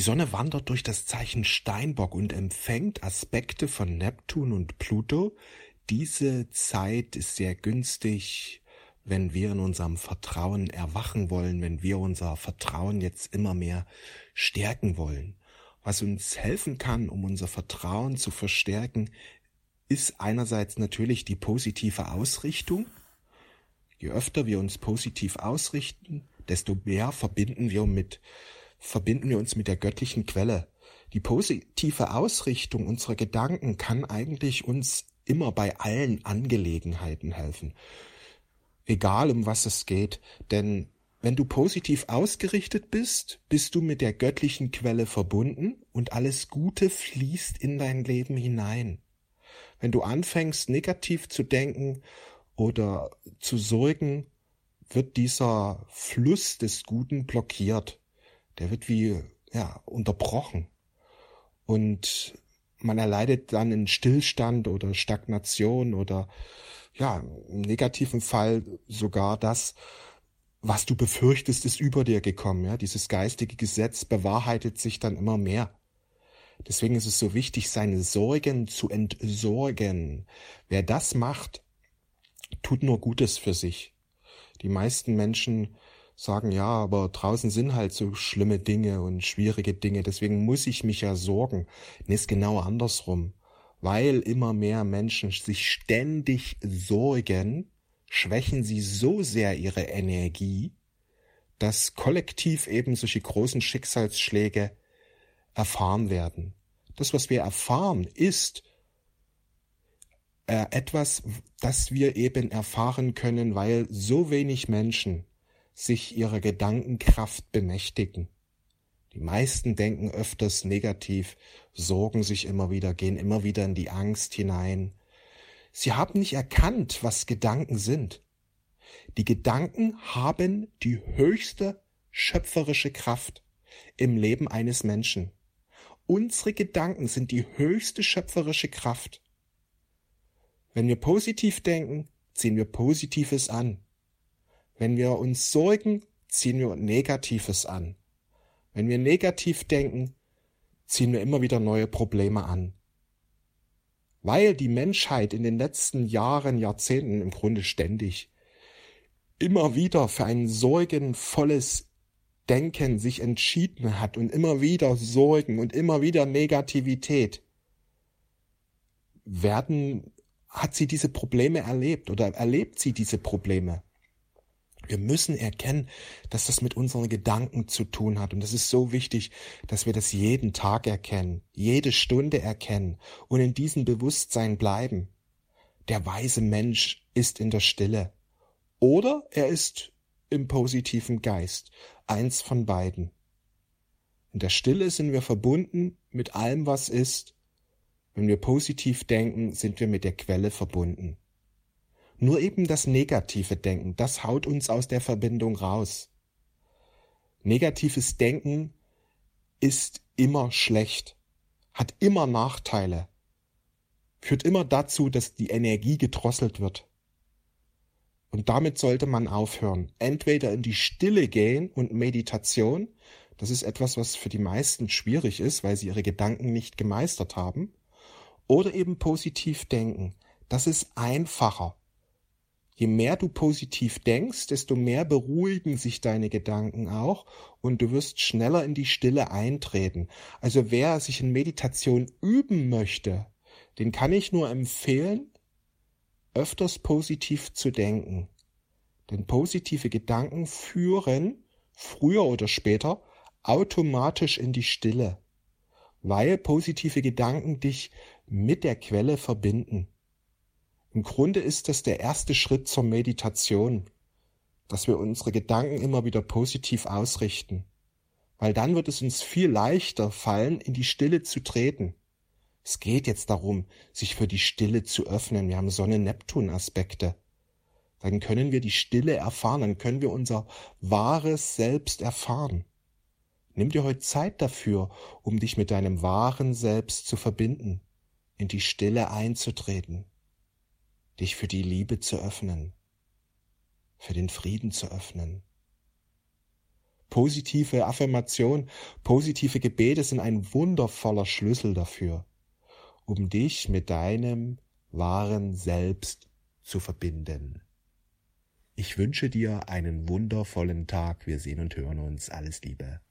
Die Sonne wandert durch das Zeichen Steinbock und empfängt Aspekte von Neptun und Pluto. Diese Zeit ist sehr günstig, wenn wir in unserem Vertrauen erwachen wollen, wenn wir unser Vertrauen jetzt immer mehr stärken wollen. Was uns helfen kann, um unser Vertrauen zu verstärken, ist einerseits natürlich die positive Ausrichtung. Je öfter wir uns positiv ausrichten, desto mehr verbinden wir mit verbinden wir uns mit der göttlichen Quelle. Die positive Ausrichtung unserer Gedanken kann eigentlich uns immer bei allen Angelegenheiten helfen. Egal um was es geht, denn wenn du positiv ausgerichtet bist, bist du mit der göttlichen Quelle verbunden und alles Gute fließt in dein Leben hinein. Wenn du anfängst negativ zu denken oder zu sorgen, wird dieser Fluss des Guten blockiert der wird wie ja, unterbrochen. Und man erleidet dann einen Stillstand oder Stagnation oder ja, im negativen Fall sogar das, was du befürchtest, ist über dir gekommen. Ja, dieses geistige Gesetz bewahrheitet sich dann immer mehr. Deswegen ist es so wichtig, seine Sorgen zu entsorgen. Wer das macht, tut nur Gutes für sich. Die meisten Menschen sagen, ja, aber draußen sind halt so schlimme Dinge und schwierige Dinge, deswegen muss ich mich ja sorgen. Nee, ist genau andersrum. Weil immer mehr Menschen sich ständig sorgen, schwächen sie so sehr ihre Energie, dass kollektiv eben solche großen Schicksalsschläge erfahren werden. Das, was wir erfahren, ist äh, etwas, das wir eben erfahren können, weil so wenig Menschen sich ihrer Gedankenkraft bemächtigen. Die meisten denken öfters negativ, sorgen sich immer wieder, gehen immer wieder in die Angst hinein. Sie haben nicht erkannt, was Gedanken sind. Die Gedanken haben die höchste schöpferische Kraft im Leben eines Menschen. Unsere Gedanken sind die höchste schöpferische Kraft. Wenn wir positiv denken, ziehen wir Positives an. Wenn wir uns sorgen, ziehen wir Negatives an. Wenn wir negativ denken, ziehen wir immer wieder neue Probleme an. Weil die Menschheit in den letzten Jahren, Jahrzehnten im Grunde ständig immer wieder für ein sorgenvolles Denken sich entschieden hat und immer wieder Sorgen und immer wieder Negativität, werden, hat sie diese Probleme erlebt oder erlebt sie diese Probleme. Wir müssen erkennen, dass das mit unseren Gedanken zu tun hat. Und es ist so wichtig, dass wir das jeden Tag erkennen, jede Stunde erkennen und in diesem Bewusstsein bleiben. Der weise Mensch ist in der Stille. Oder er ist im positiven Geist. Eins von beiden. In der Stille sind wir verbunden mit allem, was ist. Wenn wir positiv denken, sind wir mit der Quelle verbunden. Nur eben das negative Denken, das haut uns aus der Verbindung raus. Negatives Denken ist immer schlecht, hat immer Nachteile, führt immer dazu, dass die Energie gedrosselt wird. Und damit sollte man aufhören. Entweder in die Stille gehen und Meditation, das ist etwas, was für die meisten schwierig ist, weil sie ihre Gedanken nicht gemeistert haben, oder eben positiv denken. Das ist einfacher. Je mehr du positiv denkst, desto mehr beruhigen sich deine Gedanken auch und du wirst schneller in die Stille eintreten. Also wer sich in Meditation üben möchte, den kann ich nur empfehlen, öfters positiv zu denken. Denn positive Gedanken führen früher oder später automatisch in die Stille, weil positive Gedanken dich mit der Quelle verbinden. Im Grunde ist das der erste Schritt zur Meditation, dass wir unsere Gedanken immer wieder positiv ausrichten, weil dann wird es uns viel leichter fallen, in die Stille zu treten. Es geht jetzt darum, sich für die Stille zu öffnen. Wir haben Sonne-Neptun-Aspekte. Dann können wir die Stille erfahren, dann können wir unser wahres Selbst erfahren. Nimm dir heute Zeit dafür, um dich mit deinem wahren Selbst zu verbinden, in die Stille einzutreten dich für die Liebe zu öffnen, für den Frieden zu öffnen. Positive Affirmation, positive Gebete sind ein wundervoller Schlüssel dafür, um dich mit deinem wahren Selbst zu verbinden. Ich wünsche dir einen wundervollen Tag. Wir sehen und hören uns. Alles Liebe.